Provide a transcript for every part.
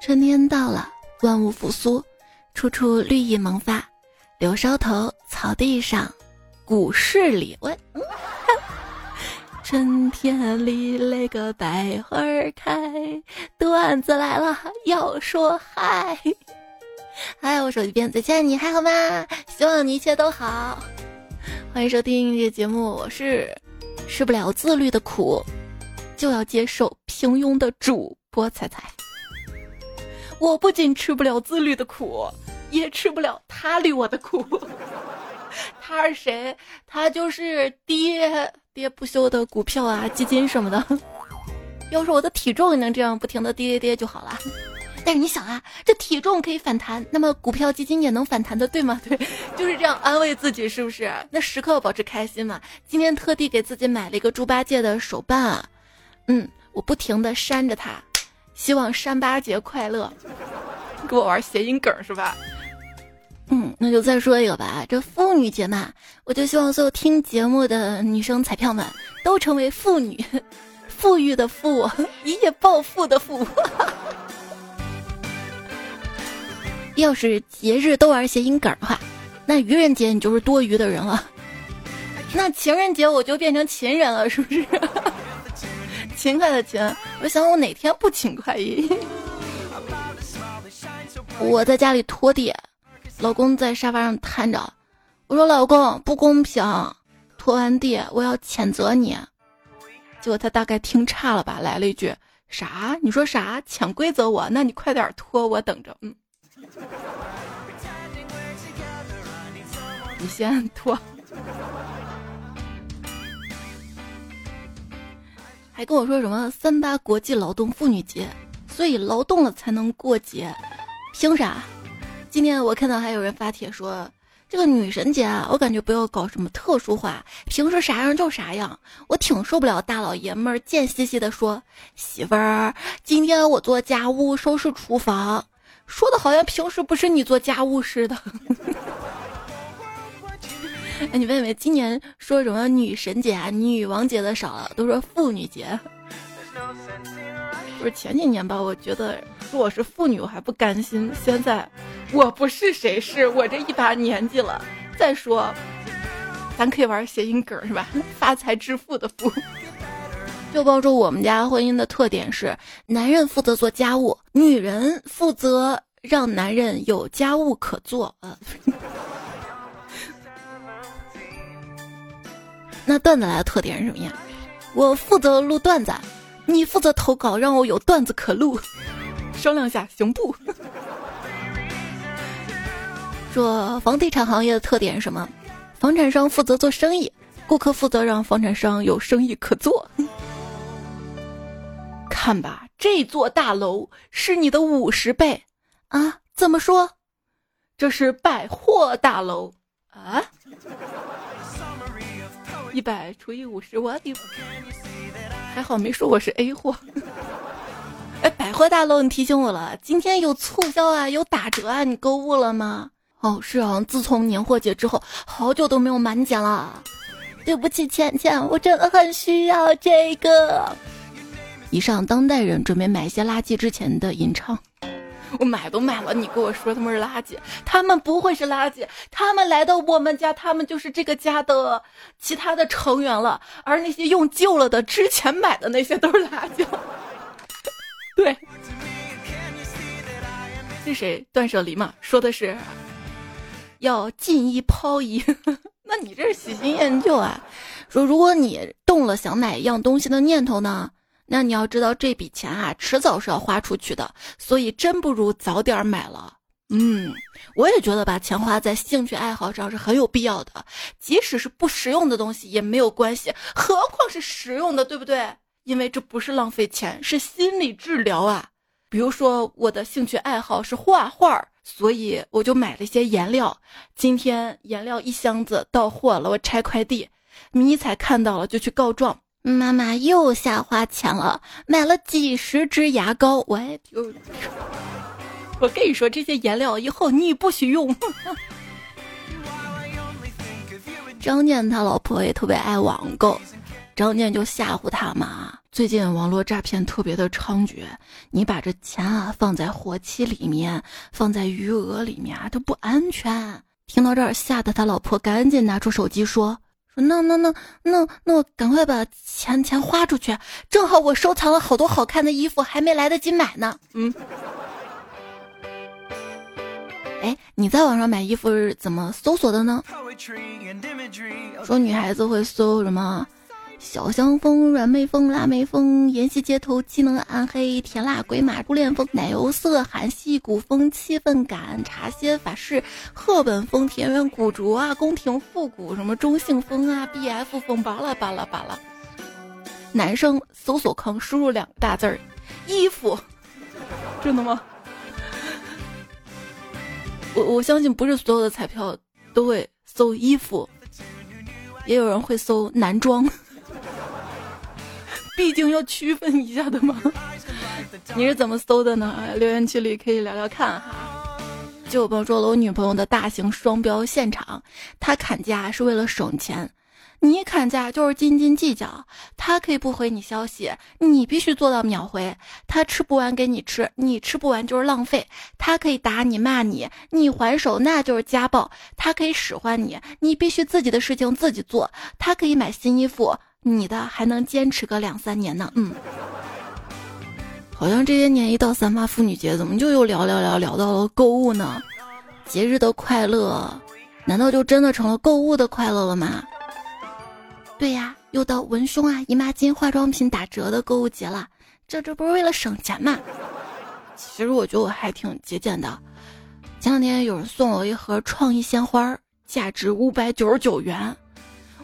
春天到了，万物复苏，处处绿意萌发。柳梢头，草地上，古市里，喂，春天里那个百花开，段子来了，要说嗨。嗨，我手机边最亲爱的你还好吗？希望你一切都好。欢迎收听这节目，我是吃不了自律的苦，就要接受平庸的主播彩彩。我不仅吃不了自律的苦，也吃不了他律我的苦。他是谁？他就是跌跌不休的股票啊、基金什么的。要是我的体重也能这样不停的跌跌跌就好了。但是你想啊，这体重可以反弹，那么股票基金也能反弹的，对吗？对，就是这样安慰自己，是不是？那时刻保持开心嘛。今天特地给自己买了一个猪八戒的手办，嗯，我不停的扇着它，希望山八节快乐。给我玩谐音梗是吧？嗯，那就再说一个吧。这妇女节嘛，我就希望所有听节目的女生彩票们都成为妇女，富裕的富，一夜暴富的富。要是节日都玩谐音梗的话，那愚人节你就是多余的人了。那情人节我就变成情人了，是不是？勤快的勤，我想我哪天不勤快一？我在家里拖地，老公在沙发上瘫着。我说老公不公平，拖完地我要谴责你。结果他大概听差了吧，来了一句：“啥？你说啥？潜规则我？那你快点拖，我等着。”嗯。你先拖，还跟我说什么三八国际劳动妇女节，所以劳动了才能过节，凭啥？今天我看到还有人发帖说，这个女神节啊，我感觉不要搞什么特殊化，平时啥样就啥样。我挺受不了大老爷们儿贱兮兮的说，媳妇儿，今天我做家务收拾厨房。说的好像平时不是你做家务似的。哎，你问问，今年说什么女神节、啊、女王节的少了，都说妇女节。不是前几年吧？我觉得说我是妇女，我还不甘心。现在我不是谁是？我这一把年纪了。再说，咱可以玩谐音梗是吧？发财致富的富。就包括我们家婚姻的特点是，男人负责做家务，女人负责让男人有家务可做。啊，那段子来的特点是什么呀？我负责录段子，你负责投稿，让我有段子可录。商量下行不？说房地产行业的特点是什么？房产商负责做生意，顾客负责让房产商有生意可做。看吧，这座大楼是你的五十倍啊！怎么说？这是百货大楼啊！一百除以五十，我的还好没说我是 A 货。哎，百货大楼，你提醒我了，今天有促销啊，有打折啊，你购物了吗？哦，是啊，自从年货节之后，好久都没有满减了。对不起，倩倩，我真的很需要这个。以上当代人准备买一些垃圾之前的吟唱，我买都买了，你跟我说他们是垃圾，他们不会是垃圾，他们来到我们家，他们就是这个家的其他的成员了，而那些用旧了的之前买的那些都是垃圾。对，是谁断舍离嘛？说的是要进一抛一，那你这是喜新厌旧啊？说如果你动了想买一样东西的念头呢？那你要知道这笔钱啊，迟早是要花出去的，所以真不如早点买了。嗯，我也觉得把钱花在兴趣爱好上是很有必要的，即使是不实用的东西也没有关系，何况是实用的，对不对？因为这不是浪费钱，是心理治疗啊。比如说我的兴趣爱好是画画，所以我就买了一些颜料。今天颜料一箱子到货了，我拆快递，迷彩看到了就去告状。妈妈又瞎花钱了，买了几十支牙膏。我也就，我跟你说，这些颜料以后你不许用。张念他老婆也特别爱网购，张健就吓唬他嘛。最近网络诈骗特别的猖獗，你把这钱啊放在活期里面，放在余额里面啊都不安全。听到这儿，吓得他老婆赶紧拿出手机：“说那那那那那我赶快把钱钱花出去，正好我收藏了好多好看的衣服，还没来得及买呢。”嗯。哎，你在网上买衣服是怎么搜索的呢？说女孩子会搜什么？小香风、软妹风、辣妹风、沿袭街头、机能暗黑、甜辣鬼马、初恋风、奶油色、韩系古风、气氛感、茶歇法式、赫本风、田园古着啊、宫廷复古什么中性风啊、BF 风，巴拉巴拉巴拉。男生搜索框输入两个大字儿：衣服。真的吗？我我相信不是所有的彩票都会搜衣服，也有人会搜男装。毕竟要区分一下的嘛，你是怎么搜的呢？留言区里可以聊聊看哈。就有朋友说了，我女朋友的大型双标现场，她砍价是为了省钱，你砍价就是斤斤计较。她可以不回你消息，你必须做到秒回。她吃不完给你吃，你吃不完就是浪费。她可以打你骂你，你还手那就是家暴。她可以使唤你，你必须自己的事情自己做。她可以买新衣服。你的还能坚持个两三年呢，嗯，好像这些年一到三八妇女节，怎么就又聊聊聊聊到了购物呢？节日的快乐，难道就真的成了购物的快乐了吗？对呀，又到文胸啊、姨妈巾、化妆品打折的购物节了，这这不是为了省钱吗？其实我觉得我还挺节俭的，前两天有人送我一盒创意鲜花，价值五百九十九元。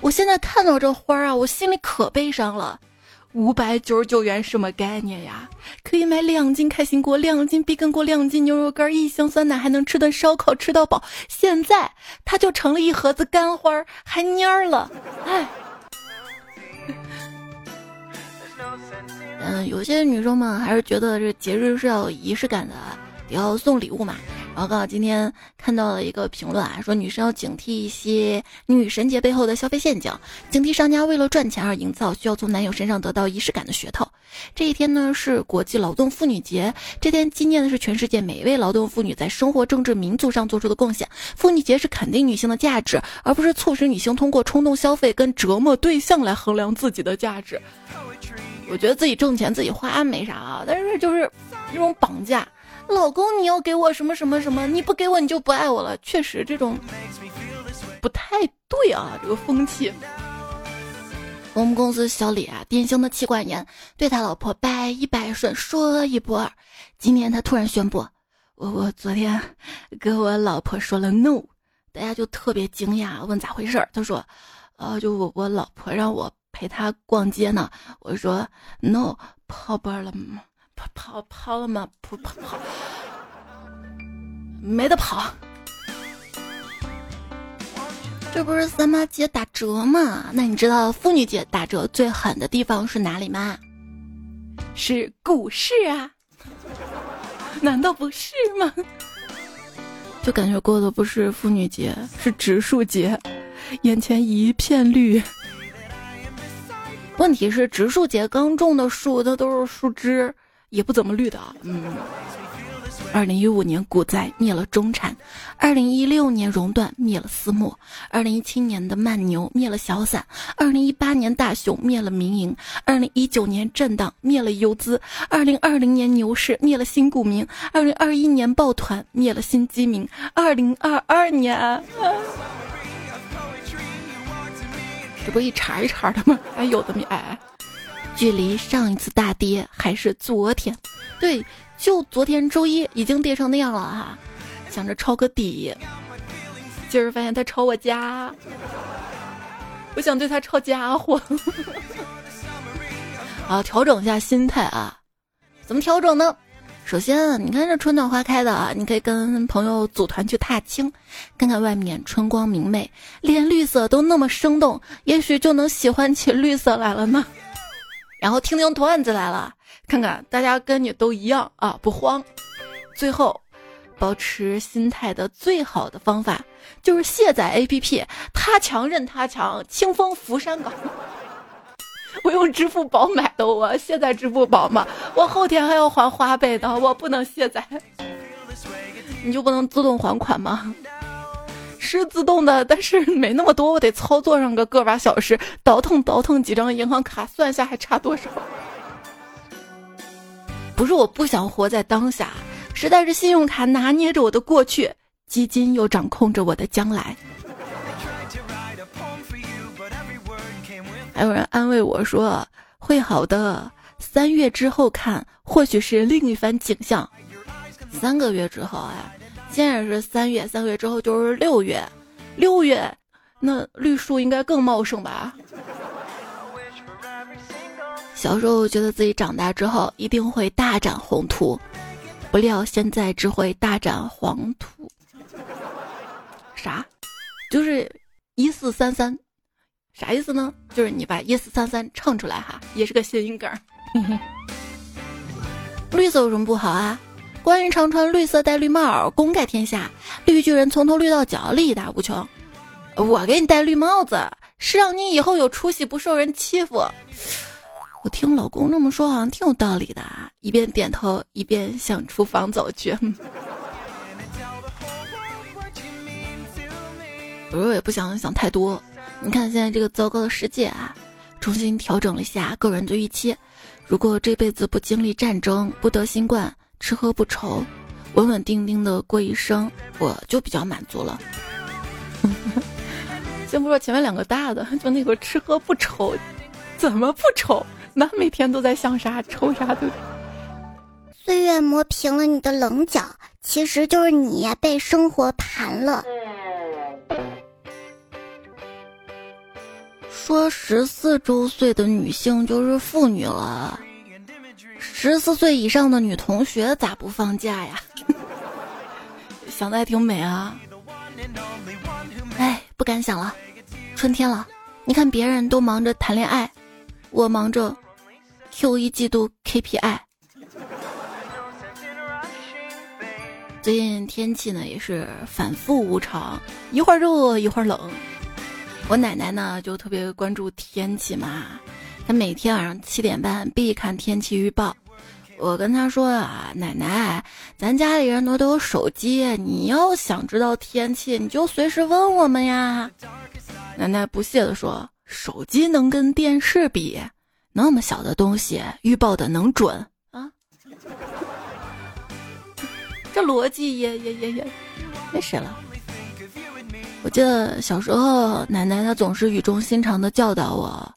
我现在看到这花啊，我心里可悲伤了。五百九十九元什么概念呀？可以买两斤开心果、两斤碧根果、两斤牛肉干、一箱酸奶，还能吃顿烧烤吃到饱。现在它就成了一盒子干花，还蔫儿了。哎，嗯，有些女生们还是觉得这节日是要有仪式感的，要送礼物嘛。然后刚好今天看到了一个评论啊，说女生要警惕一些女神节背后的消费陷阱，警惕商家为了赚钱而营造需要从男友身上得到仪式感的噱头。这一天呢是国际劳动妇女节，这天纪念的是全世界每一位劳动妇女在生活、政治、民族上做出的贡献。妇女节是肯定女性的价值，而不是促使女性通过冲动消费跟折磨对象来衡量自己的价值。我觉得自己挣钱自己花没啥啊，但是就是这种绑架。老公，你要给我什么什么什么？你不给我，你就不爱我了。确实，这种不太对啊，这个风气。我们公司小李啊，典型的妻管严，对他老婆百依百顺，说一不二。今天他突然宣布，我我昨天跟我老婆说了 no，大家就特别惊讶，问咋回事儿？他说，呃，就我我老婆让我陪她逛街呢。我说 no，跑班了吗？跑跑跑了吗？不跑跑，没得跑。这不是三八节打折吗？那你知道妇女节打折最狠的地方是哪里吗？是股市啊！难道不是吗？就感觉过的不是妇女节，是植树节，眼前一片绿。问题是植树节刚种的树，它都是树枝。也不怎么绿的啊，嗯。二零一五年股灾灭了中产，二零一六年熔断灭了私募，二零一七年的慢牛灭了小散，二零一八年大熊灭了民营，二零一九年震荡灭了游资，二零二零年牛市灭了新股民，二零二一年抱团灭了新基民，二零二二年，这不一茬一茬的吗？还有的没哎。距离上一次大跌还是昨天，对，就昨天周一已经跌成那样了哈，想着抄个底，今儿发现他抄我家，我想对他抄家伙，好调整一下心态啊，怎么调整呢？首先，你看这春暖花开的啊，你可以跟朋友组团去踏青，看看外面春光明媚，连绿色都那么生动，也许就能喜欢起绿色来了呢。然后听听段子来了，看看大家跟你都一样啊，不慌。最后，保持心态的最好的方法就是卸载 APP，他强任他强，清风拂山岗。我用支付宝买的，我卸载支付宝嘛，我后天还要还花呗的，我不能卸载。你就不能自动还款吗？是自动的，但是没那么多，我得操作上个个把小时，倒腾倒腾几张银行卡，算下还差多少。不是我不想活在当下，实在是信用卡拿捏着我的过去，基金又掌控着我的将来。还有人安慰我说：“会好的，三月之后看，或许是另一番景象。”三个月之后，哎，现在是三月，三个月之后就是六月，六月，那绿树应该更茂盛吧？小时候觉得自己长大之后一定会大展宏图，不料现在只会大展黄土。啥？就是一四三三，啥意思呢？就是你把一四三三唱出来哈，也是个谐音梗。绿色有什么不好啊？关羽常穿绿色戴绿帽，功盖天下。绿巨人从头绿到脚，力大无穷。我给你戴绿帽子，是让你以后有出息，不受人欺负。我听老公这么说，好像挺有道理的啊。一边点头，一边向厨房走去。有时候也不想想太多。你看现在这个糟糕的世界啊，重新调整了一下个人的预期。如果这辈子不经历战争，不得新冠。吃喝不愁，稳稳定定的过一生，我就比较满足了。先不说前面两个大的，就那个吃喝不愁，怎么不愁？那每天都在想啥，愁啥的。岁月磨平了你的棱角，其实就是你被生活盘了。说十四周岁的女性就是妇女了。十四岁以上的女同学咋不放假呀？想的还挺美啊！哎，不敢想了，春天了，你看别人都忙着谈恋爱，我忙着 Q 一季度 KPI。最近天气呢也是反复无常，一会儿热一会儿冷。我奶奶呢就特别关注天气嘛。她每天晚上七点半必看天气预报。我跟他说啊，奶奶，咱家里人都都有手机，你要想知道天气，你就随时问我们呀。奶奶不屑地说：“手机能跟电视比？那么小的东西，预报的能准啊？” 这逻辑也也也也没谁了。我记得小时候，奶奶她总是语重心长的教导我。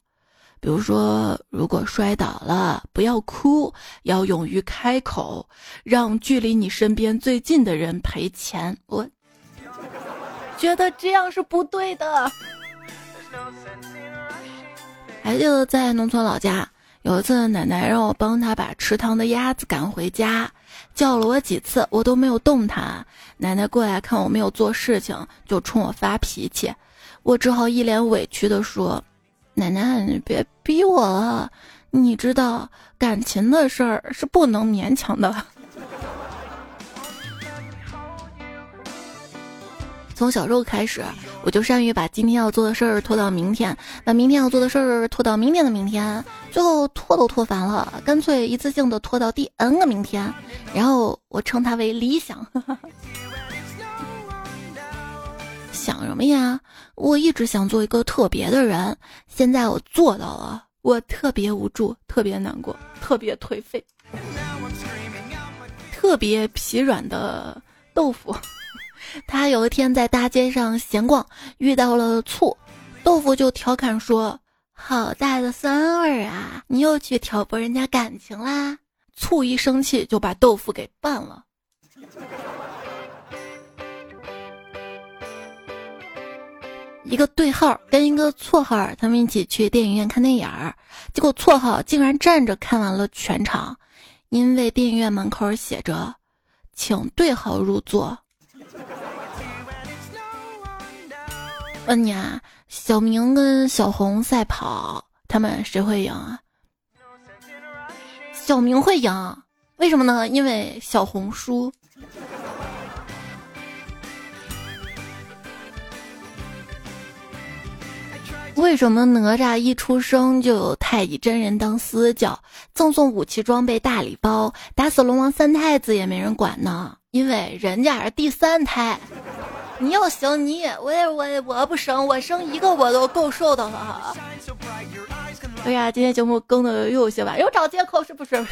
比如说，如果摔倒了，不要哭，要勇于开口，让距离你身边最近的人赔钱。我 觉得这样是不对的。还记得在农村老家，有一次奶奶让我帮她把池塘的鸭子赶回家，叫了我几次，我都没有动弹。奶奶过来看我没有做事情，就冲我发脾气，我只好一脸委屈地说。奶奶，你别逼我了，你知道感情的事儿是不能勉强的。从小时候开始，我就善于把今天要做的事儿拖到明天，把明天要做的事儿拖到明天的明天，最后拖都拖烦了，干脆一次性的拖到第 N 个明天，然后我称它为理想。想什么呀？我一直想做一个特别的人，现在我做到了。我特别无助，特别难过，特别颓废，特别疲软的豆腐。他有一天在大街上闲逛，遇到了醋，豆腐就调侃说：“好大的酸味啊！你又去挑拨人家感情啦！”醋一生气就把豆腐给拌了。一个对号跟一个错号，他们一起去电影院看电影儿，结果错号竟然站着看完了全场，因为电影院门口写着“请对号入座”。问你啊，小明跟小红赛跑，他们谁会赢啊？小明会赢，为什么呢？因为小红输。为什么哪吒一出生就有太乙真人当私教，赠送武器装备大礼包，打死龙王三太子也没人管呢？因为人家是第三胎。你要行，你也我也我我不生，我生一个我都够受的了。哎呀，今天节目更的又有些晚，又找借口是不是？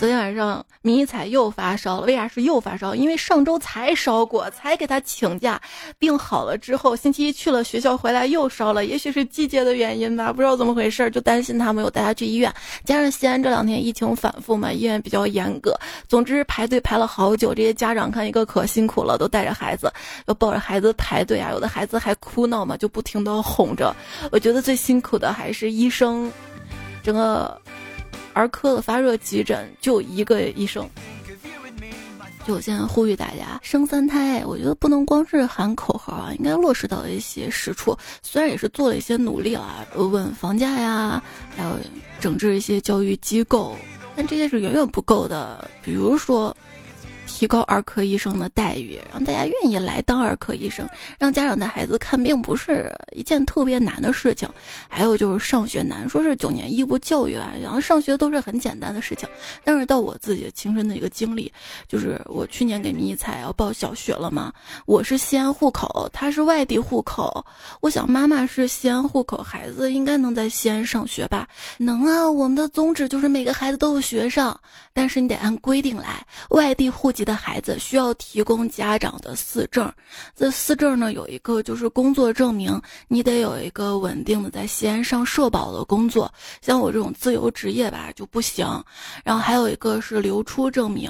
昨天晚上迷彩又发烧了，为啥是又发烧？因为上周才烧过，才给他请假，病好了之后，星期一去了学校，回来又烧了。也许是季节的原因吧，不知道怎么回事，就担心他没有带他去医院。加上西安这两天疫情反复嘛，医院比较严格。总之排队排了好久，这些家长看一个可辛苦了，都带着孩子，要抱着孩子排队啊。有的孩子还哭闹嘛，就不停的哄着。我觉得最辛苦的还是医生，整个。儿科的发热急诊就一个医生，就我现在呼吁大家生三胎，我觉得不能光是喊口号啊，应该落实到一些实处。虽然也是做了一些努力啊，问房价呀，还有整治一些教育机构，但这些是远远不够的。比如说。提高儿科医生的待遇，让大家愿意来当儿科医生，让家长带孩子看病不是一件特别难的事情。还有就是上学难，说是九年义务教育啊，然后上学都是很简单的事情。但是到我自己亲身的一个经历，就是我去年给迷彩要报小学了嘛，我是西安户口，他是外地户口。我想妈妈是西安户口，孩子应该能在西安上学吧？能啊，我们的宗旨就是每个孩子都有学上，但是你得按规定来，外地户籍的。的孩子需要提供家长的四证，这四证呢有一个就是工作证明，你得有一个稳定的在西安上社保的工作，像我这种自由职业吧就不行。然后还有一个是流出证明，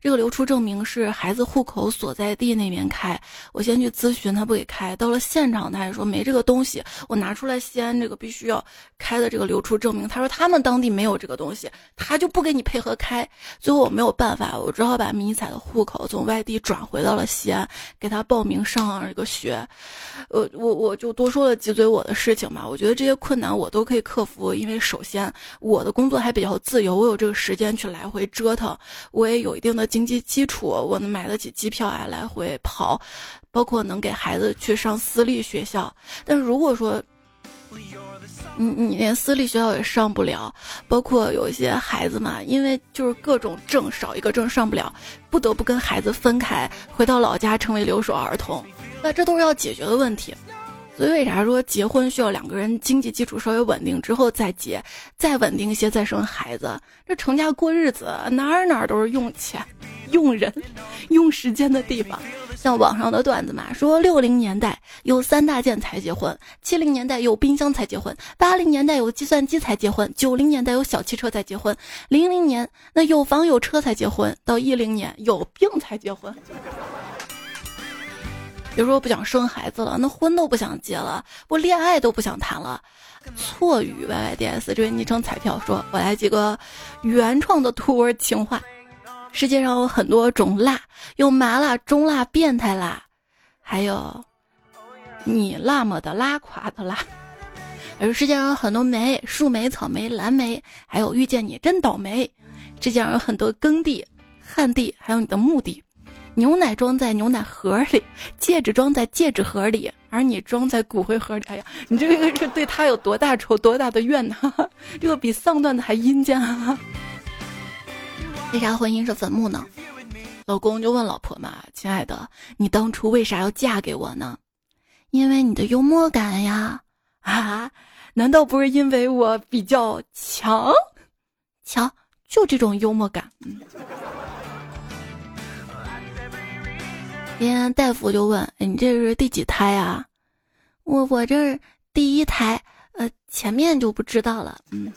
这个流出证明是孩子户口所在地那边开，我先去咨询他不给开，到了现场他还说没这个东西，我拿出来西安这个必须要开的这个流出证明，他说他们当地没有这个东西，他就不给你配合开。最后我没有办法，我只好把迷彩的。户口从外地转回到了西安，给他报名上了一个学，呃，我我就多说了几嘴我的事情嘛。我觉得这些困难我都可以克服，因为首先我的工作还比较自由，我有这个时间去来回折腾，我也有一定的经济基础，我能买得起机票啊来回跑，包括能给孩子去上私立学校。但如果说，你你连私立学校也上不了，包括有一些孩子嘛，因为就是各种证少一个证上不了，不得不跟孩子分开，回到老家成为留守儿童，那这都是要解决的问题。所以为啥说结婚需要两个人经济基础稍微稳定之后再结，再稳定一些再生孩子？这成家过日子哪儿哪儿都是用钱、用人、用时间的地方。像网上的段子嘛，说六零年代有三大件才结婚，七零年代有冰箱才结婚，八零年代有计算机才结婚，九零年代有小汽车才结婚，零零年那有房有车才结婚，到一零年有病才结婚。比如说不想生孩子了，那婚都不想结了，我恋爱都不想谈了。错语 Y Y D S 这位昵称彩票说，我来几个原创的土味情话。世界上有很多种辣，有麻辣、中辣、变态辣，还有你那么的拉垮的辣。而世界上有很多梅，树莓、草莓、蓝莓，还有遇见你真倒霉。世界上有很多耕地、旱地，还有你的墓地。牛奶装在牛奶盒里，戒指装在戒指盒里，而你装在骨灰盒里。哎呀，你这个是对他有多大仇、多大的怨呢？这个比丧段子还阴间啊！为啥婚姻是坟墓呢？老公就问老婆嘛：“亲爱的，你当初为啥要嫁给我呢？”因为你的幽默感呀！啊，难道不是因为我比较强？强，就这种幽默感。嗯。天大夫就问：“你这是第几胎啊？”我我这第一胎，呃，前面就不知道了。嗯。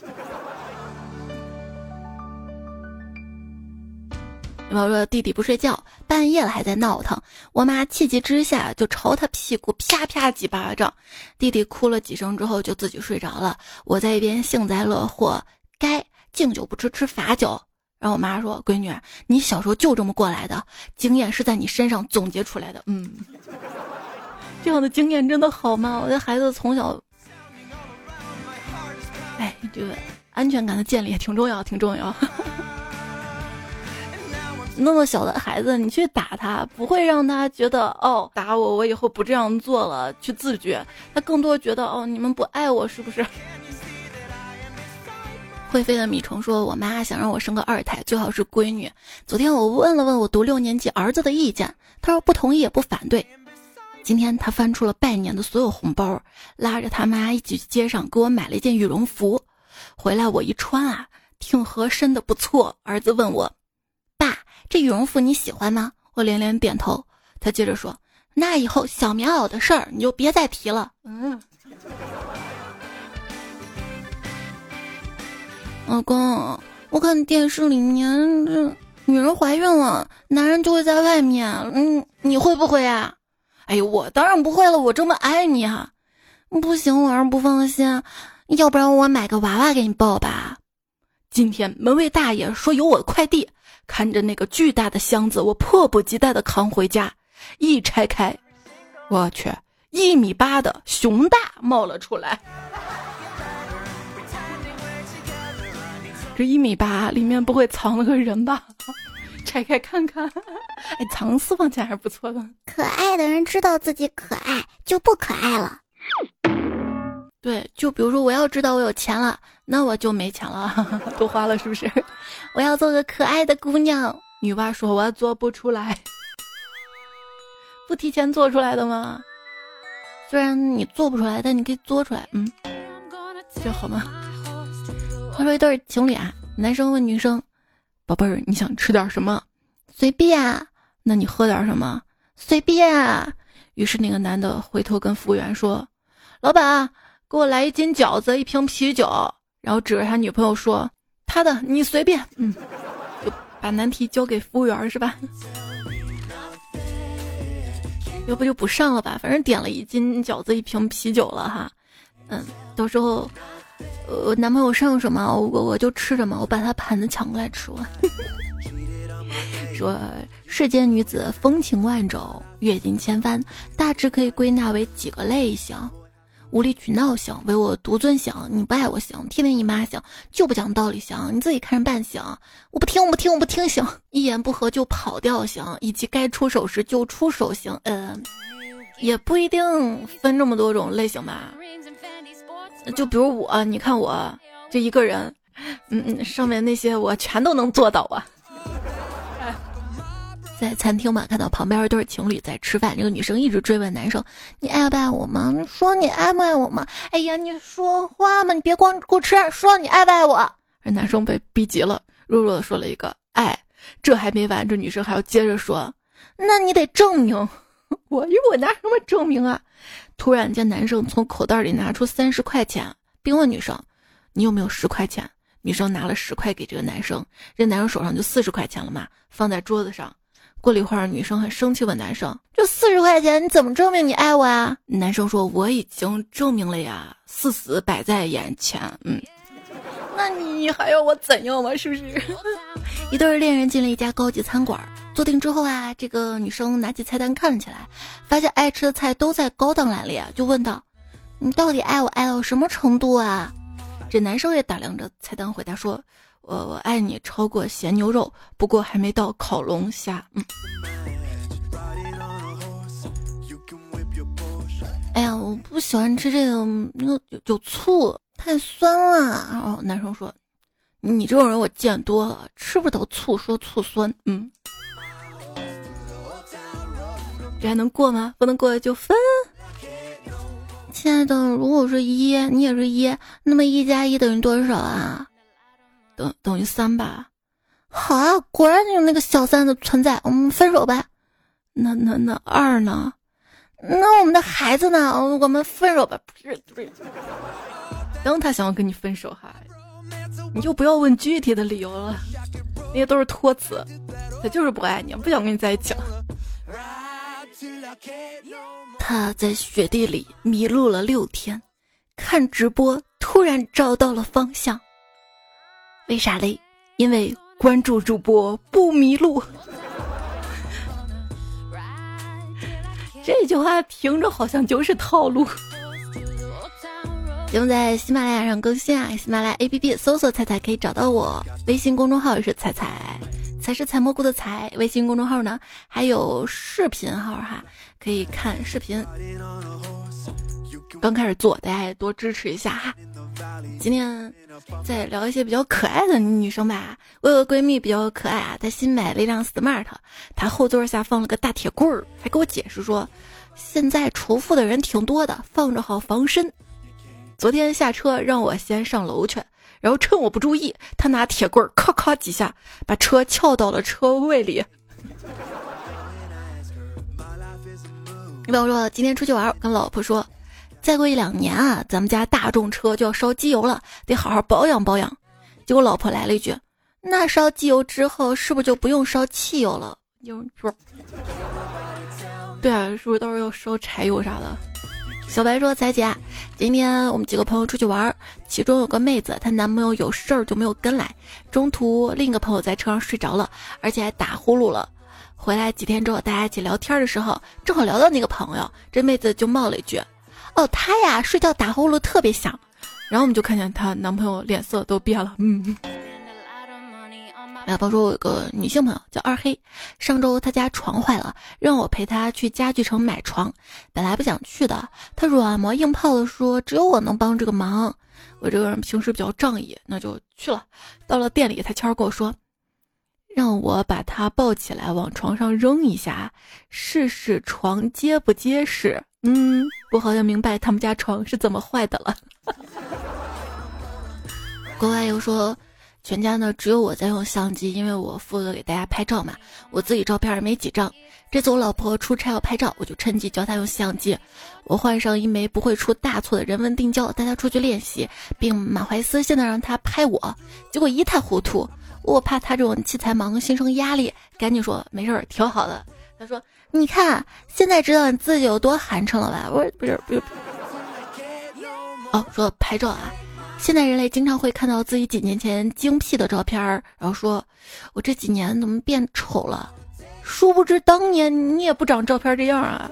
我说弟弟不睡觉，半夜了还在闹腾。我妈气急之下就朝他屁股啪啪几巴掌，弟弟哭了几声之后就自己睡着了。我在一边幸灾乐祸，该敬酒不吃吃罚酒。然后我妈说：“闺女，你小时候就这么过来的，经验是在你身上总结出来的。”嗯，这样的经验真的好吗？我的孩子从小，哎，这个安全感的建立也挺重要，挺重要。那么小的孩子，你去打他，不会让他觉得哦，打我，我以后不这样做了，去自觉。他更多觉得哦，你们不爱我，是不是？会飞的米虫说：“我妈想让我生个二胎，最好是闺女。昨天我问了问我读六年级儿子的意见，他说不同意也不反对。今天他翻出了拜年的所有红包，拉着他妈一起去街上给我买了一件羽绒服。回来我一穿啊，挺合身的，不错。儿子问我：爸，这羽绒服你喜欢吗？我连连点头。他接着说：那以后小棉袄的事儿你就别再提了。嗯。”老公，我看电视里面这女人怀孕了，男人就会在外面。嗯，你会不会啊？哎呦，我当然不会了，我这么爱你啊！不行，我还是不放心，要不然我买个娃娃给你抱吧。今天门卫大爷说有我的快递，看着那个巨大的箱子，我迫不及待的扛回家。一拆开，我去，一米八的熊大冒了出来。这一米八里面不会藏了个人吧？拆开看看，哎，藏私房钱还是不错的。可爱的人知道自己可爱，就不可爱了。对，就比如说我要知道我有钱了，那我就没钱了，都花了是不是？我要做个可爱的姑娘。女娲说我做不出来，不提前做出来的吗？虽然你做不出来，但你可以做出来。嗯，这好吗？话说一对情侣啊，男生问女生：“宝贝儿，你想吃点什么？随便。那你喝点什么？随便。”于是那个男的回头跟服务员说：“老板，给我来一斤饺子，一瓶啤酒。”然后指着他女朋友说：“他的，你随便。”嗯，就把难题交给服务员是吧？要不就不上了吧？反正点了一斤饺子，一瓶啤酒了哈。嗯，到时候。我男朋友剩什么，我我就吃什么。我把他盘子抢过来吃了。说世间女子风情万种，阅尽千帆，大致可以归纳为几个类型：无理取闹型，唯我独尊型，你不爱我行，天天你妈型，就不讲道理型，你自己看着办行，我不听我不听我不听行，一言不合就跑掉型，以及该出手时就出手型。嗯，也不一定分这么多种类型吧。就比如我，你看我这一个人，嗯嗯，上面那些我全都能做到啊。在餐厅嘛，看到旁边一对情侣在吃饭，这个女生一直追问男生：“你爱不爱我吗？说你爱不爱我吗？”哎呀，你说话嘛，你别光顾吃，说你爱不爱我。这男生被逼急了，弱弱的说了一个“爱”。这还没完，这女生还要接着说：“那你得证明。”我我拿什么证明啊？突然间，男生从口袋里拿出三十块钱，并问女生：“你有没有十块钱？”女生拿了十块给这个男生，这男生手上就四十块钱了嘛，放在桌子上。过了一会儿，女生很生气问男生：“这四十块钱你怎么证明你爱我啊？”男生说：“我已经证明了呀，事实摆在眼前。”嗯，那你还要我怎样嘛？是不是？一对恋人进了一家高级餐馆。坐定之后啊，这个女生拿起菜单看了起来，发现爱吃的菜都在高档栏里啊，就问道：“你到底爱我爱到什么程度啊？”这男生也打量着菜单，回答说：“我我爱你超过咸牛肉，不过还没到烤龙虾。”嗯。哎呀，我不喜欢吃这个，那个有有醋，太酸了。然后男生说：“你这种人我见多了，吃不得醋说醋酸。”嗯。这还能过吗？不能过就分。亲爱的，如果是一，你也是一，那么一加一等于多少啊？等等于三吧。好啊，果然有那个小三的存在。我们分手吧。那那那二呢？那我们的孩子呢？我们分手吧。不是不是。当他想要跟你分手哈，你就不要问具体的理由了，那些都是托词。他就是不爱你，不想跟你在一起了。他在雪地里迷路了六天，看直播突然找到了方向。为啥嘞？因为关注主播不迷路。这句话听着好像就是套路。节目在喜马拉雅上更新啊，喜马拉雅 APP 搜索“彩彩”可以找到我，微信公众号也是“彩彩”。才是采蘑菇的采。微信公众号呢还有视频号哈，可以看视频。刚开始做，大家也多支持一下哈。今天再聊一些比较可爱的女生吧。我有个闺蜜比较可爱啊，她新买了一辆 smart，她后座下放了个大铁棍儿，还给我解释说，现在仇富的人挺多的，放着好防身。昨天下车让我先上楼去，然后趁我不注意，他拿铁棍儿咔咔几下，把车撬到了车位里。你比方说今天出去玩，跟老婆说。再过一两年啊，咱们家大众车就要烧机油了，得好好保养保养。结果老婆来了一句：“那烧机油之后，是不是就不用烧汽油了？”就说：“对啊，是不是到时候要烧柴油啥的？”小白说：“彩姐，今天我们几个朋友出去玩，其中有个妹子，她男朋友有事儿就没有跟来。中途另一个朋友在车上睡着了，而且还打呼噜了。回来几天之后，大家一起聊天的时候，正好聊到那个朋友，这妹子就冒了一句。”哦，她呀，睡觉打呼噜特别响，然后我们就看见她男朋友脸色都变了。嗯，老婆说，我有个女性朋友叫二黑，上周她家床坏了，让我陪她去家具城买床。本来不想去的，她软磨硬泡的说，只有我能帮这个忙。我这个人平时比较仗义，那就去了。到了店里，她悄悄跟我说，让我把她抱起来往床上扔一下，试试床结不结实。嗯，我好像明白他们家床是怎么坏的了。国外又说，全家呢只有我在用相机，因为我负责给大家拍照嘛，我自己照片没几张。这次我老婆出差要拍照，我就趁机教她用相机。我换上一枚不会出大错的人文定焦，带她出去练习，并满怀私心的让她拍我。结果一塌糊涂，我怕她这种器材盲心生压力，赶紧说没事儿，挺好的。她说。你看，现在知道你自己有多寒碜了吧？我说不是不是。哦，说拍照啊，现在人类经常会看到自己几年前精辟的照片儿，然后说我这几年怎么变丑了？殊不知当年你也不长照片这样啊，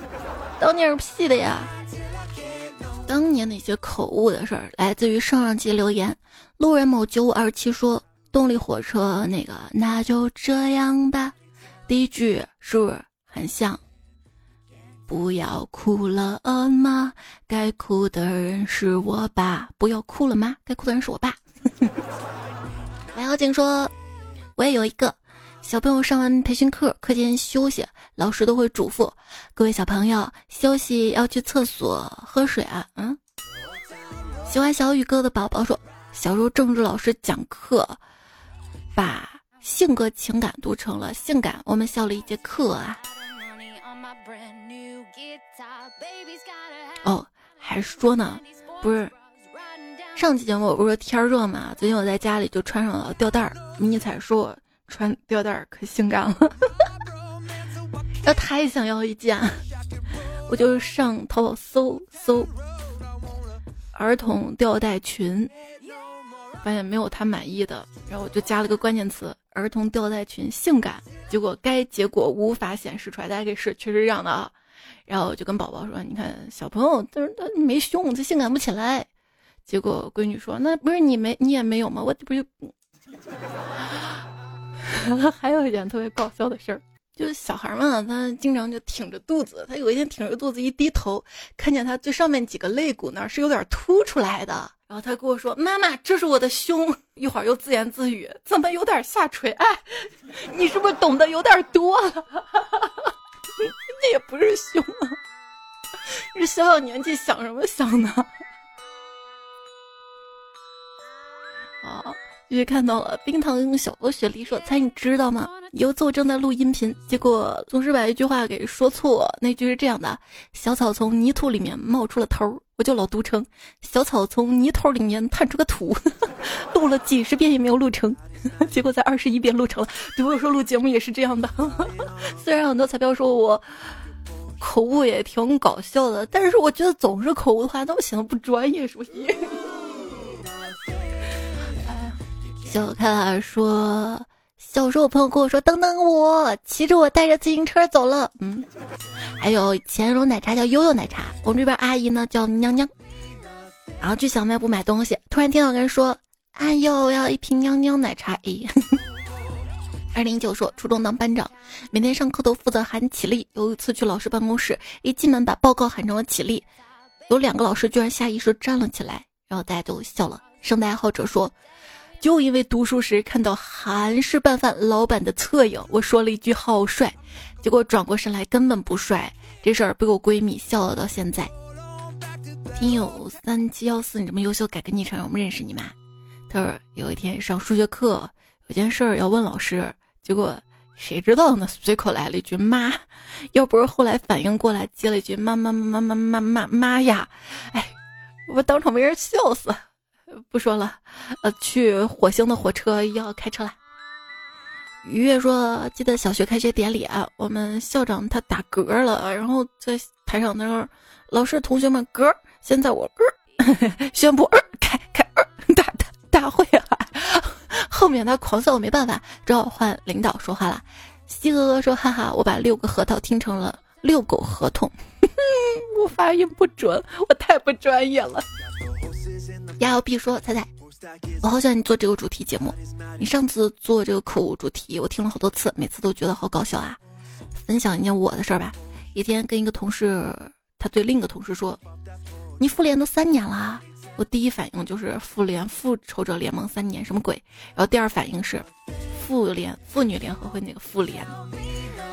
当年是 P 的呀。当年那些口误的事儿，来自于上上期留言，路人某九五二七说动力火车那个那就这样吧，第一句是不是？很像，不要哭了吗？该哭的人是我爸。不要哭了吗？该哭的人是我爸。白小景说：“我也有一个小朋友，上完培训课，课间休息，老师都会嘱咐各位小朋友休息要去厕所喝水啊。”嗯。喜欢小雨哥的宝宝说：“小时候政治老师讲课，把性格情感读成了性感，我们笑了一节课啊。”哦，还说呢，不是上期节目我不是说天热嘛？最近我在家里就穿上了吊带儿。迷彩说我穿吊带儿可性感了，要他也想要一件，我就上淘宝搜搜儿童吊带裙，发现没有他满意的，然后我就加了个关键词儿童吊带裙性感，结果该结果无法显示出来，大家可以试，确实是这样的啊。然后我就跟宝宝说：“你看，小朋友，他说他没胸，他性感不起来。”结果闺女说：“那不是你没，你也没有吗？我这不就……” 还有一件特别搞笑的事儿，就是小孩嘛，他经常就挺着肚子。他有一天挺着肚子，一低头，看见他最上面几个肋骨那儿是有点凸出来的。然后他跟我说：“妈妈，这是我的胸。”一会儿又自言自语：“怎么有点下垂？”哎，你是不是懂得有点多了？那也不是凶啊，这小小年纪想什么想呢？啊，继续看到了冰糖小鹅雪梨说：“猜你知道吗？有次我正在录音频，结果总是把一句话给说错。那句是这样的：小草从泥土里面冒出了头，我就老读成小草从泥头里面探出个土。录了几十遍也没有录成。”结果在二十一遍录成了。对我说录节目也是这样的，虽然很多彩票说我口误也挺搞笑的，但是我觉得总是口误的话，那我显得不专业，是不是？小开朗说，小时候我朋友跟我说，等等我，骑着我带着自行车走了。嗯，还有以前一种奶茶叫悠悠奶茶，我们这边阿姨呢叫娘娘。然后去小卖部买东西，突然听到个人说。哎呦，要一瓶娘娘奶茶！哎，二零一九说，初中当班长，每天上课都负责喊起立。有一次去老师办公室，一进门把报告喊成了起立，有两个老师居然下意识站了起来，然后大家都笑了。生的爱好者说，就因为读书时看到韩式拌饭老板的侧影，我说了一句好帅，结果转过身来根本不帅。这事儿被我闺蜜笑了到现在。听友三七幺四，你这么优秀，改个昵称，我们认识你吗？他说有一天上数学课，有件事儿要问老师。结果谁知道呢？随口来了一句“妈”，要不是后来反应过来，接了一句“妈妈妈妈妈妈妈呀”，哎，我当场被人笑死。不说了，呃，去火星的火车要开车了。于月说：“记得小学开学典礼啊，我们校长他打嗝了，然后在台上那儿，老师同学们嗝，现在我嗝，宣布呃开开呃 大大大会啊。”后面他狂笑，我没办法，只好换领导说话了。西哥哥说：“哈哈，我把六个核桃听成了遛狗合同，我发音不准，我太不专业了。”亚欧 B 说：“彩彩，我好想你做这个主题节目。你上次做这个口误主题，我听了好多次，每次都觉得好搞笑啊。分享一件我的事儿吧。一天跟一个同事，他对另一个同事说：‘你复联都三年了。’”我第一反应就是复联复仇者联盟三年什么鬼，然后第二反应是妇联妇女联合会那个妇联，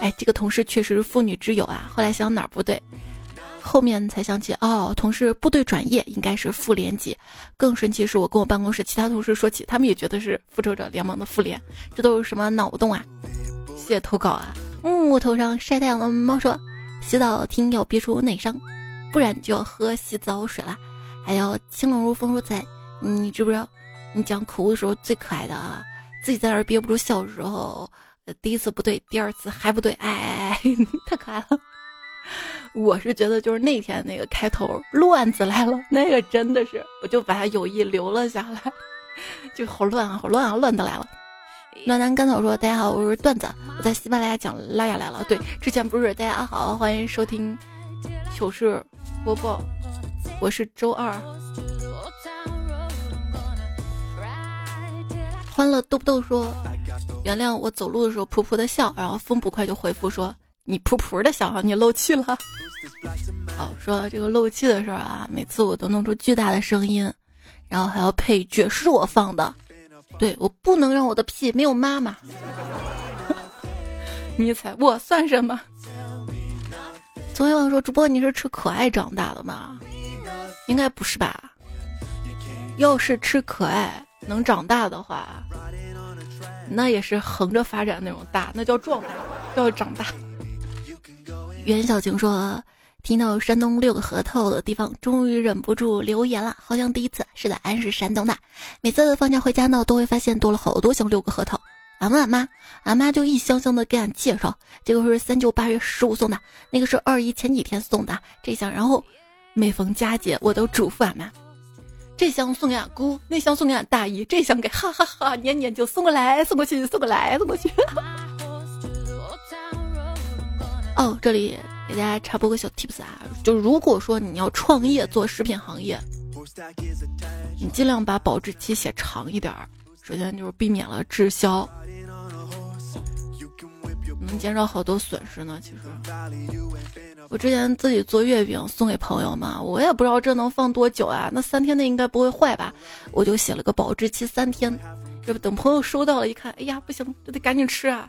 哎，这个同事确实是妇女之友啊。后来想哪儿不对，后面才想起哦，同事部队转业应该是妇联级。更神奇是我跟我办公室其他同事说起，他们也觉得是复仇者联盟的妇联，这都是什么脑洞啊？谢谢投稿啊！木头上晒太阳的猫说，洗澡听要憋出内伤，不然就要喝洗澡水了。还有清冷如风说在，你知不知道？你讲口误的时候最可爱的啊，自己在那儿憋不住笑的时候，第一次不对，第二次还不对，哎哎哎，太可爱了。我是觉得就是那天那个开头乱子来了，那个真的是，我就把它有意留了下来，就好乱啊，好乱啊，乱的来了。暖男甘草说：“大家好，我是段子，我在喜马拉雅讲拉雅来了。对，之前不是大家好，欢迎收听糗事播报。”我是周二，欢乐豆豆说：“原谅我走路的时候噗噗的笑。”然后风不快就回复说：“你噗噗的笑，你漏气了。”哦，说到这个漏气的事儿啊，每次我都弄出巨大的声音，然后还要配句是我放的，对我不能让我的屁没有妈妈。你猜我算什么？昨天晚上说主播你是吃可爱长大的吗？应该不是吧？要是吃可爱能长大的话，那也是横着发展那种大，那叫壮大，叫长大。袁小晴说：“听到山东六个核桃的地方，终于忍不住留言了。好像第一次是在俺是山东的。每次放假回家呢，都会发现多了好多箱六个核桃。俺问俺妈，俺妈就一箱箱的给俺介绍。这个是三舅八月十五送的，那个是二姨前几天送的这箱，然后。”每逢佳节，我都嘱咐俺妈：这箱送给俺姑，那箱送给俺大姨，这箱给哈哈哈，年年就送过来，送过去，送过来，送过去。哦，这里给大家插播个小 tips 啊，就如果说你要创业做食品行业，你尽量把保质期写长一点儿，首先就是避免了滞销，能减少好多损失呢。其实。我之前自己做月饼送给朋友嘛，我也不知道这能放多久啊，那三天内应该不会坏吧？我就写了个保质期三天，这不等朋友收到了，一看，哎呀，不行，这得赶紧吃啊！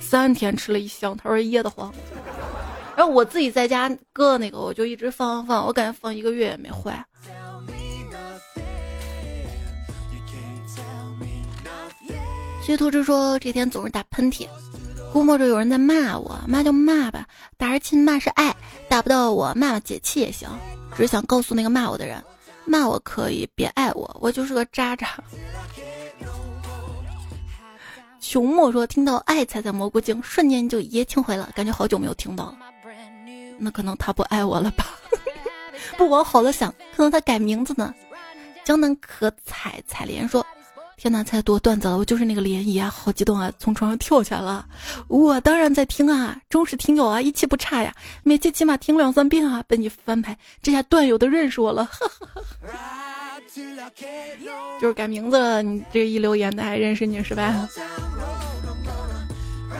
三天吃了一箱，他说噎得慌。然后我自己在家搁那个，我就一直放放放，我感觉放一个月也没坏。薛图之说这天总是打喷嚏。估摸着有人在骂我，骂就骂吧，打是亲，骂是爱，打不到我，骂骂解气也行。只想告诉那个骂我的人，骂我可以，别爱我，我就是个渣渣。熊墨说听到爱踩在蘑菇精，瞬间就一夜情回了，感觉好久没有听到了。那可能他不爱我了吧？不往好了想，可能他改名字呢。江南可采采莲说。天哪，太多段子了！我就是那个涟漪啊，好激动啊，从床上跳起来了。我当然在听啊，忠实听友啊，一期不差呀，每期起码听两三遍啊。被你翻牌，这下段友都认识我了。哈哈哈就是改名字了，你这一留言的还认识你是吧？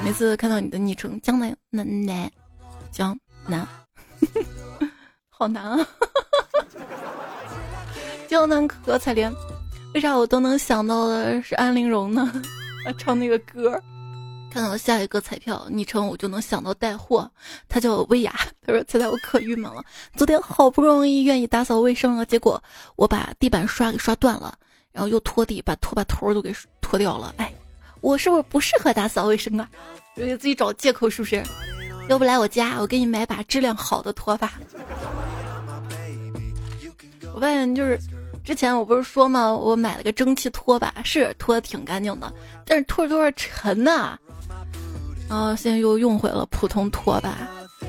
每次看到你的昵称江南南南江南，好难啊！江南可彩莲，为啥我都能想到的是安陵容呢？唱那个歌。看到下一个彩票昵称，我就能想到带货，他叫薇娅。他说：“猜猜我可郁闷了，昨天好不容易愿意打扫卫生了，结果我把地板刷给刷断了，然后又拖地，把拖把头都给拖掉了。哎，我是不是不适合打扫卫生啊？又给自己找借口是不是？要不来我家，我给你买把质量好的拖把。我发现就是。”之前我不是说吗？我买了个蒸汽拖把，是拖的挺干净的，但是拖着拖着沉呐。然后现在又用回了普通拖把，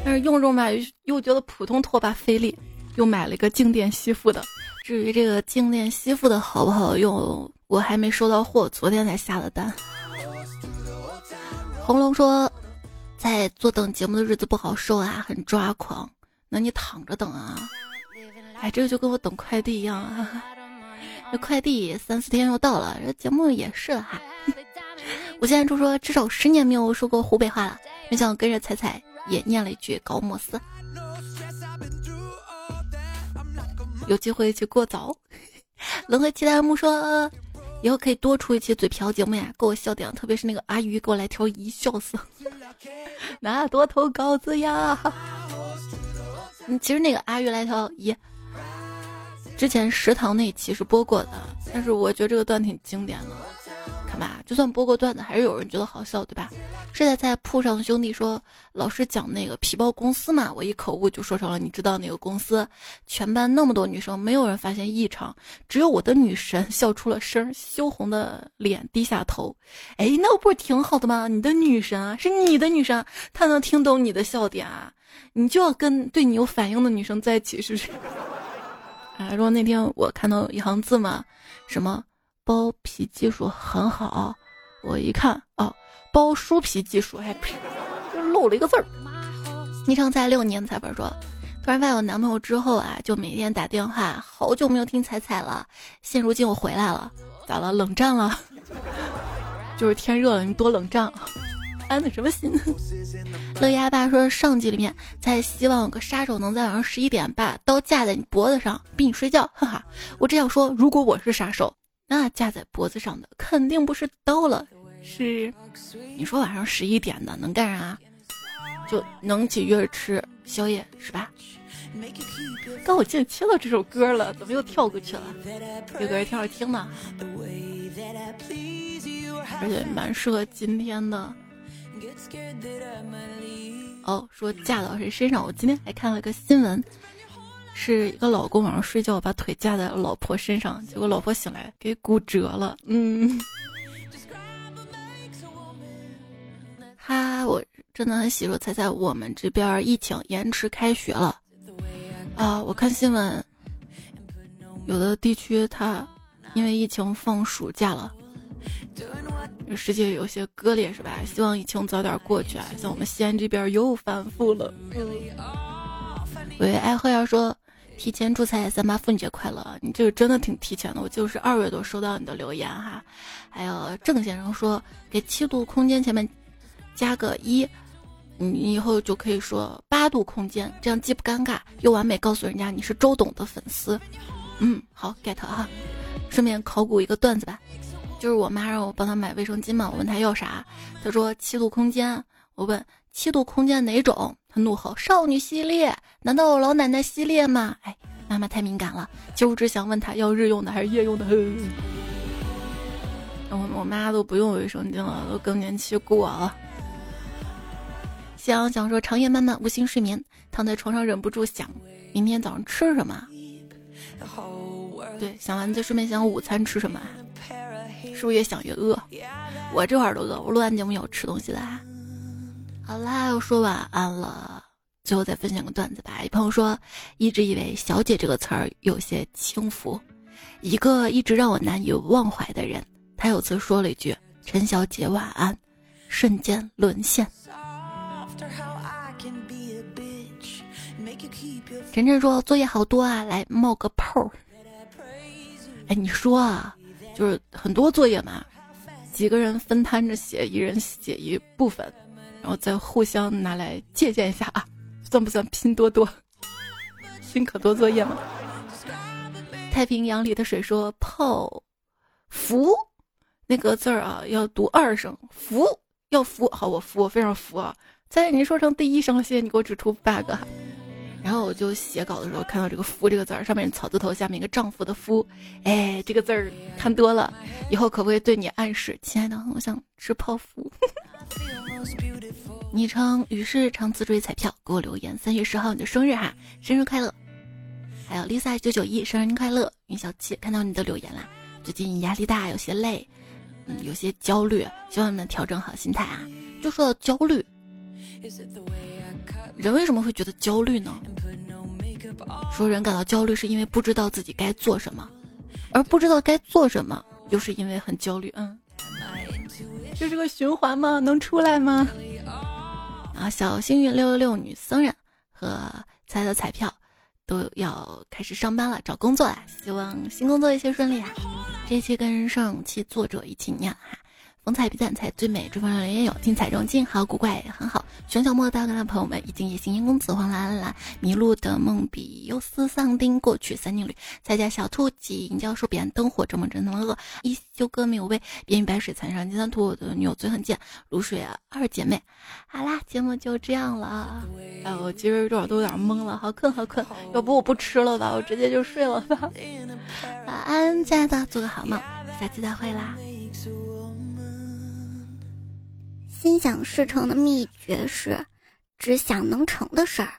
但是用着吧又觉得普通拖把费力，又买了一个静电吸附的。至于这个静电吸附的好不好用，我还没收到货，昨天才下的单。红龙说，在坐等节目的日子不好受啊，很抓狂。那你躺着等啊。哎，这个就跟我等快递一样啊！这快递三四天又到了，这节目也是哈。我现在就说，至少十年没有说过湖北话了。没想到跟着彩彩也念了一句高莫斯。有机会去过早。轮回期待木说，以后可以多出一期嘴瓢节目呀，给我笑点。特别是那个阿鱼给我来条一笑死。那多投稿子呀！其实那个阿鱼来条一。之前食堂那期是播过的，但是我觉得这个段挺经典的。看吧，就算播过段子，还是有人觉得好笑，对吧？是在在铺上的兄弟说，老师讲那个皮包公司嘛，我一口误就说成了你知道那个公司？全班那么多女生，没有人发现异常，只有我的女神笑出了声，羞红的脸低下头。哎，那不是挺好的吗？你的女神啊，是你的女神，她能听懂你的笑点啊，你就要跟对你有反应的女生在一起，是不是？啊！如果那天我看到一行字嘛，什么包皮技术很好，我一看哦，包书皮技术还 就漏了一个字儿。昵称在六年彩粉说，突然发现有男朋友之后啊，就每天打电话，好久没有听彩彩了。现如今我回来了，咋了？冷战了？就是天热了，你多冷战。安的什么心？乐丫爸说上集里面在希望有个杀手能在晚上十一点把刀架在你脖子上逼你睡觉，哈哈！我只想说，如果我是杀手，那架在脖子上的肯定不是刀了，是你说晚上十一点的能干啥？就能起约吃宵夜是吧？刚我竟然切到这首歌了，怎么又跳过去了？这歌也挺好听的，而且蛮适合今天的。哦，说架到谁身上？我今天还看了个新闻，是一个老公晚上睡觉把腿架在老婆身上，结果老婆醒来给骨折了。嗯，哈，我真的很喜说猜猜我们这边疫情延迟开学了啊！我看新闻，有的地区它因为疫情放暑假了。世界有些割裂是吧？希望疫情早点过去啊！像我们西安这边又反复了。喂，爱喝要说提前祝彩三八妇女节快乐，你这个真的挺提前的，我就是二月多收到你的留言哈。还有郑先生说给七度空间前面加个一，你以后就可以说八度空间，这样既不尴尬又完美，告诉人家你是周董的粉丝。嗯，好 get 哈，顺便考古一个段子吧。就是我妈让我帮她买卫生巾嘛，我问她要啥，她说七度空间。我问七度空间哪种，他怒吼少女系列，难道有老奶奶系列吗？哎，妈妈太敏感了，其实我只想问他要日用的还是夜用的。我我妈都不用卫生巾了，都更年期过了。想想说长夜漫漫无心睡眠，躺在床上忍不住想，明天早上吃什么？对，想完再顺便想午餐吃什么。是不是越想越饿？我这会儿都饿。我录完节目要吃东西了。好啦，要说晚安了。最后再分享个段子吧。一朋友说，一直以为“小姐”这个词儿有些轻浮。一个一直让我难以忘怀的人，他有次说了一句：“陈小姐晚安”，瞬间沦陷。晨晨说：“作业好多啊，来冒个泡。”哎，你说啊？就是很多作业嘛，几个人分摊着写，一人写一部分，然后再互相拿来借鉴一下啊，算不算拼多多？新可多作业吗？太平洋里的水说泡服那个字儿啊，要读二声，服要服。好，我服，我非常服啊！再您说成第一声，谢谢你给我指出 bug 哈。然后我就写稿的时候看到这个“夫”这个字儿，上面草字头，下面一个丈夫的“夫”。哎，这个字儿看多了，以后可不可以对你暗示，亲爱的，我想吃泡芙。昵称于是常自追彩票，给我留言。三月十号你的生日哈，生日快乐！还有 Lisa 九九一生日快乐！云小七看到你的留言啦，最近压力大，有些累，嗯，有些焦虑，希望你们调整好心态啊。就说到焦虑。人为什么会觉得焦虑呢？说人感到焦虑是因为不知道自己该做什么，而不知道该做什么又是因为很焦虑。嗯，这是个循环吗？能出来吗？啊，小幸运六六六女僧人和猜的彩票都要开始上班了，找工作啦！希望新工作一切顺利啊！这期跟上期作者一起念哈。风采比赞才最美，追风人也有精彩中劲，好古怪很好。熊小莫大哥的朋友们，已经夜行烟公子黄啦啦啦，迷路的梦比忧思丧丁过去三宁旅，再加小兔锦教授彼岸灯火，这么真那么恶。一休哥没有味，边与白水残上金三图，我的女友嘴很贱，卤水啊二姐妹。好啦，节目就这样了。哎，我今儿有点都有点懵了，好困好困，要不我不吃了吧，我直接就睡了吧。晚安，亲爱的，做个好梦，下期再会啦。心想事成的秘诀是，只想能成的事儿。